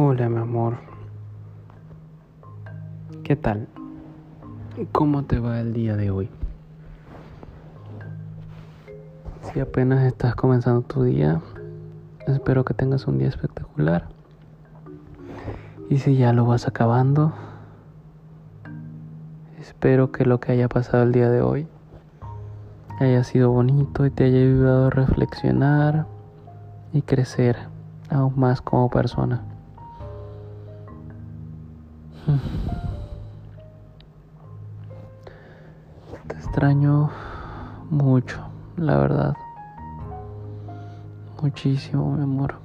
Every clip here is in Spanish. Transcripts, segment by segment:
Hola, mi amor. ¿Qué tal? ¿Cómo te va el día de hoy? Si apenas estás comenzando tu día, espero que tengas un día espectacular. Y si ya lo vas acabando, espero que lo que haya pasado el día de hoy haya sido bonito y te haya ayudado a reflexionar y crecer aún más como persona. Te extraño mucho, la verdad. Muchísimo, mi amor.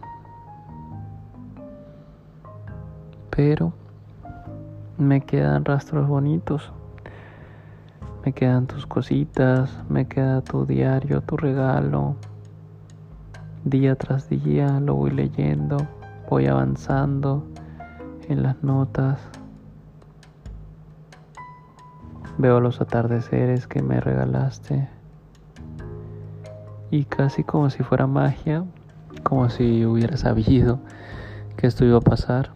Pero me quedan rastros bonitos. Me quedan tus cositas, me queda tu diario, tu regalo. Día tras día lo voy leyendo, voy avanzando en las notas. Veo los atardeceres que me regalaste y casi como si fuera magia, como si hubiera sabido que esto iba a pasar.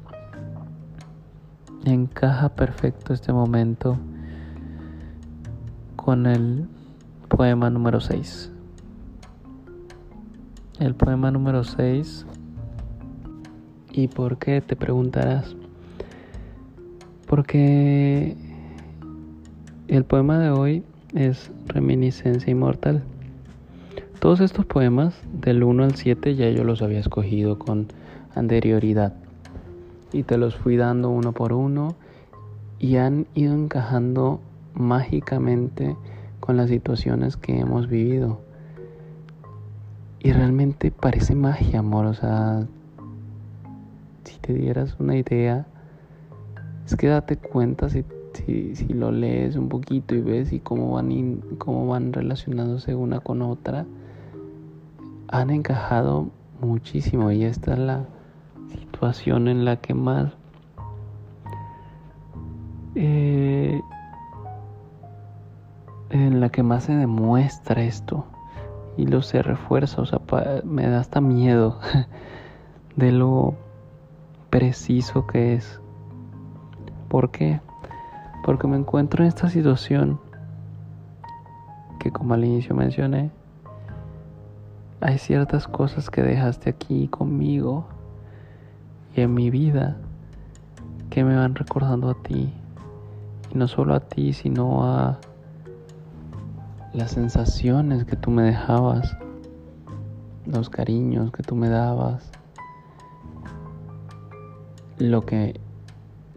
Encaja perfecto este momento con el poema número 6. El poema número 6. ¿Y por qué? Te preguntarás. Porque el poema de hoy es Reminiscencia Inmortal. Todos estos poemas, del 1 al 7, ya yo los había escogido con anterioridad. Y te los fui dando uno por uno y han ido encajando mágicamente con las situaciones que hemos vivido. Y realmente parece magia, amor. O sea, si te dieras una idea, es que date cuenta si si, si lo lees un poquito y ves y cómo van, cómo van relacionándose una con otra, han encajado muchísimo y esta es la situación en la que más eh, en la que más se demuestra esto y lo se refuerza, o sea, me da hasta miedo de lo preciso que es. ¿Por qué? Porque me encuentro en esta situación que como al inicio mencioné, hay ciertas cosas que dejaste aquí conmigo y en mi vida que me van recordando a ti. Y no solo a ti, sino a las sensaciones que tú me dejabas, los cariños que tú me dabas, lo que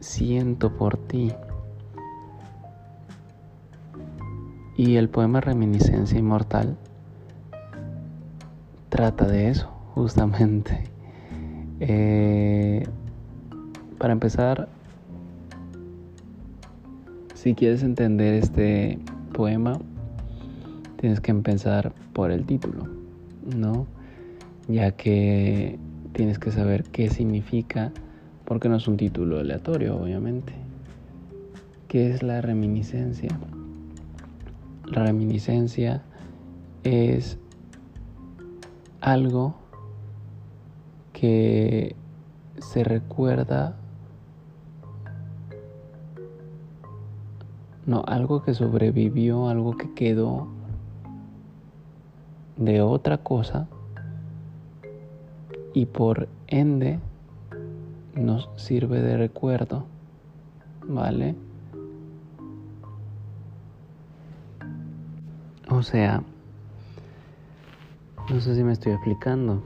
siento por ti. Y el poema Reminiscencia Inmortal trata de eso, justamente. Eh, para empezar, si quieres entender este poema, tienes que empezar por el título, ¿no? Ya que tienes que saber qué significa, porque no es un título aleatorio, obviamente. ¿Qué es la reminiscencia? La reminiscencia es algo que se recuerda, no, algo que sobrevivió, algo que quedó de otra cosa y por ende nos sirve de recuerdo, ¿vale? Sea, no sé si me estoy explicando.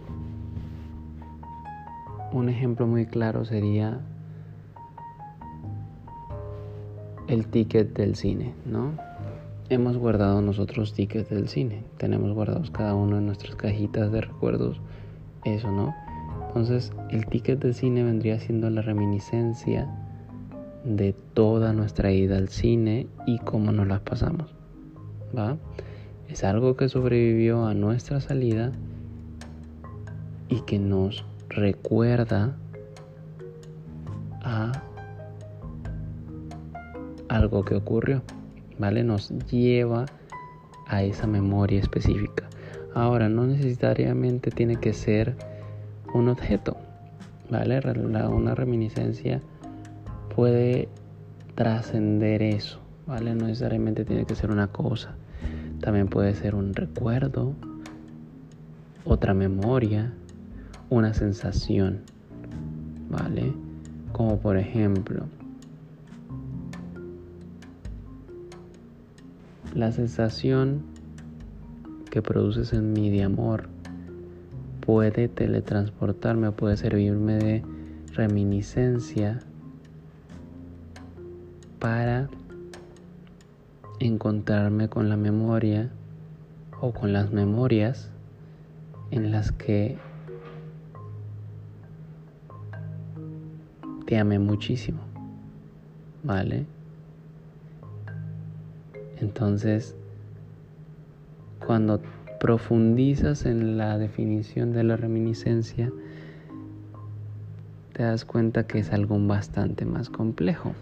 Un ejemplo muy claro sería el ticket del cine, ¿no? Hemos guardado nosotros tickets del cine, tenemos guardados cada uno en nuestras cajitas de recuerdos, eso, ¿no? Entonces, el ticket del cine vendría siendo la reminiscencia de toda nuestra ida al cine y cómo nos las pasamos, ¿va? Es algo que sobrevivió a nuestra salida y que nos recuerda a algo que ocurrió, ¿vale? Nos lleva a esa memoria específica. Ahora, no necesariamente tiene que ser un objeto, ¿vale? Una reminiscencia puede trascender eso, ¿vale? No necesariamente tiene que ser una cosa, también puede ser un recuerdo, otra memoria, una sensación, ¿vale? Como por ejemplo, la sensación que produces en mí de amor puede teletransportarme, puede servirme de reminiscencia para encontrarme con la memoria o con las memorias en las que te amé muchísimo, ¿vale? Entonces, cuando profundizas en la definición de la reminiscencia, te das cuenta que es algo bastante más complejo.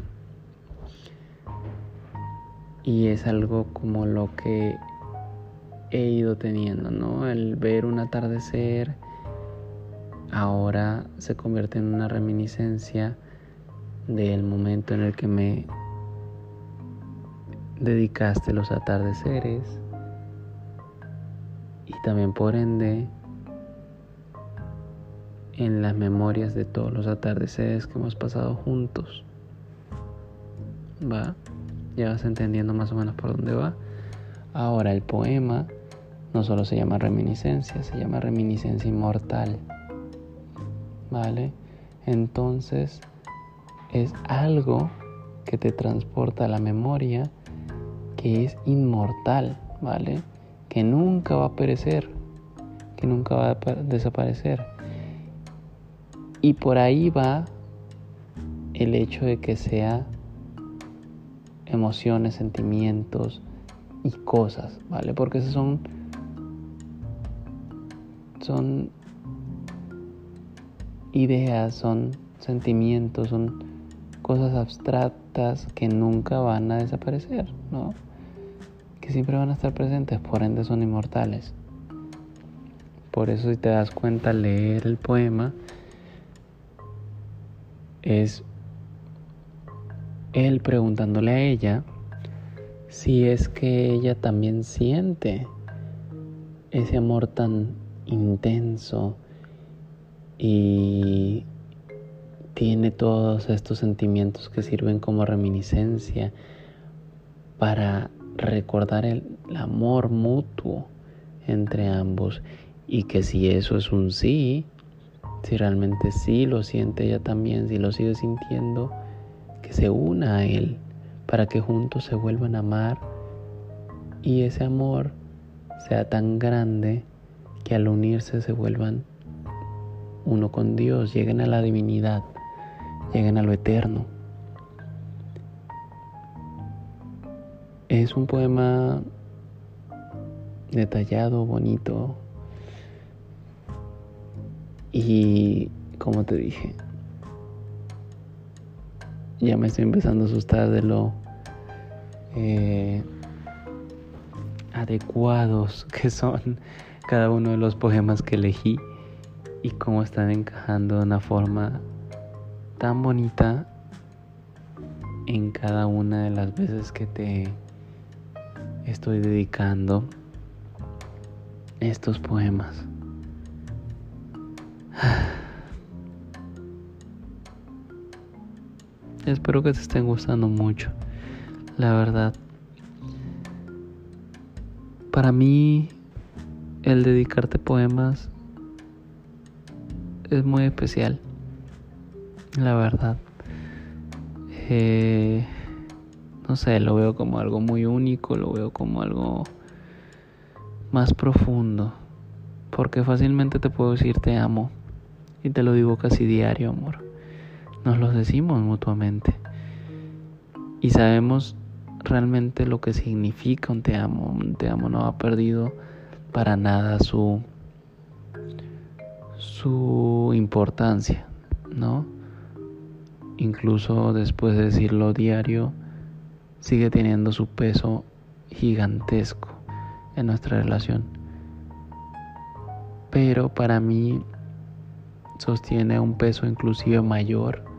Y es algo como lo que he ido teniendo, ¿no? El ver un atardecer ahora se convierte en una reminiscencia del momento en el que me dedicaste los atardeceres y también por ende en las memorias de todos los atardeceres que hemos pasado juntos. Va, ya vas entendiendo más o menos por dónde va. Ahora el poema no solo se llama reminiscencia, se llama reminiscencia inmortal. ¿Vale? Entonces es algo que te transporta a la memoria que es inmortal, ¿vale? Que nunca va a perecer, que nunca va a desaparecer. Y por ahí va el hecho de que sea emociones, sentimientos y cosas, ¿vale? Porque esos son son ideas, son sentimientos, son cosas abstractas que nunca van a desaparecer, ¿no? que siempre van a estar presentes, por ende son inmortales. Por eso si te das cuenta, leer el poema es él preguntándole a ella si es que ella también siente ese amor tan intenso y tiene todos estos sentimientos que sirven como reminiscencia para recordar el, amor mutuo entre ambos y que si eso es un sí, si realmente sí lo siente ella también, si lo sigue sintiendo, se una a él para que juntos se vuelvan a amar y ese amor sea tan grande que al unirse se vuelvan uno con Dios, lleguen a la divinidad, lleguen a lo eterno. Es un poema detallado, bonito. Y como te dije, ya me estoy empezando a asustar de lo eh, adecuados que son cada uno de los poemas que elegí y cómo están encajando de una forma tan bonita en cada una de las veces que te estoy dedicando estos poemas. Espero que te estén gustando mucho, la verdad. Para mí, el dedicarte poemas es muy especial, la verdad. Eh, no sé, lo veo como algo muy único, lo veo como algo más profundo, porque fácilmente te puedo decir te amo y te lo digo casi diario, amor. Nos lo decimos mutuamente y sabemos realmente lo que significa un te amo. Un te amo no ha perdido para nada su su importancia, ¿no? Incluso después de decirlo diario, sigue teniendo su peso gigantesco en nuestra relación. Pero para mí sostiene un peso inclusive mayor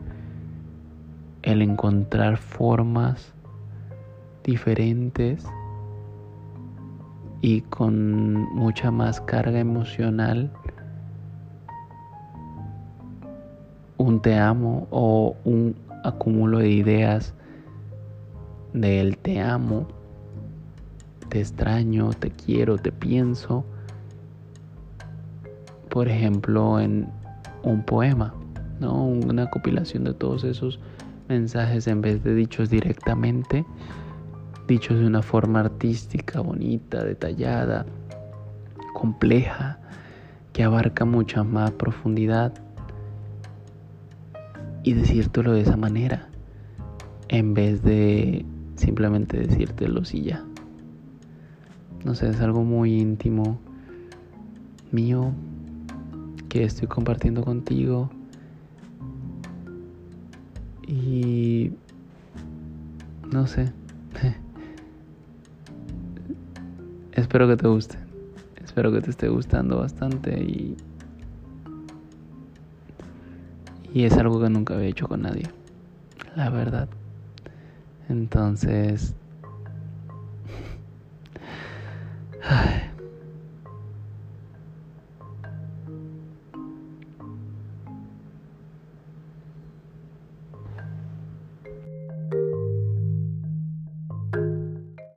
el encontrar formas diferentes y con mucha más carga emocional. Un te amo o un acúmulo de ideas del te amo, te extraño, te quiero, te pienso, por ejemplo, en un poema, ¿no? Una compilación de todos esos mensajes en vez de dichos directamente, dichos de una forma artística, bonita, detallada, compleja, que abarca mucha más profundidad y decírtelo de esa manera, en vez de simplemente decírtelo y ya. No sé, es algo muy íntimo mío que estoy compartiendo contigo y no sé. Espero que te guste. Espero que te esté gustando bastante y y es algo que nunca había hecho con nadie. La verdad. Entonces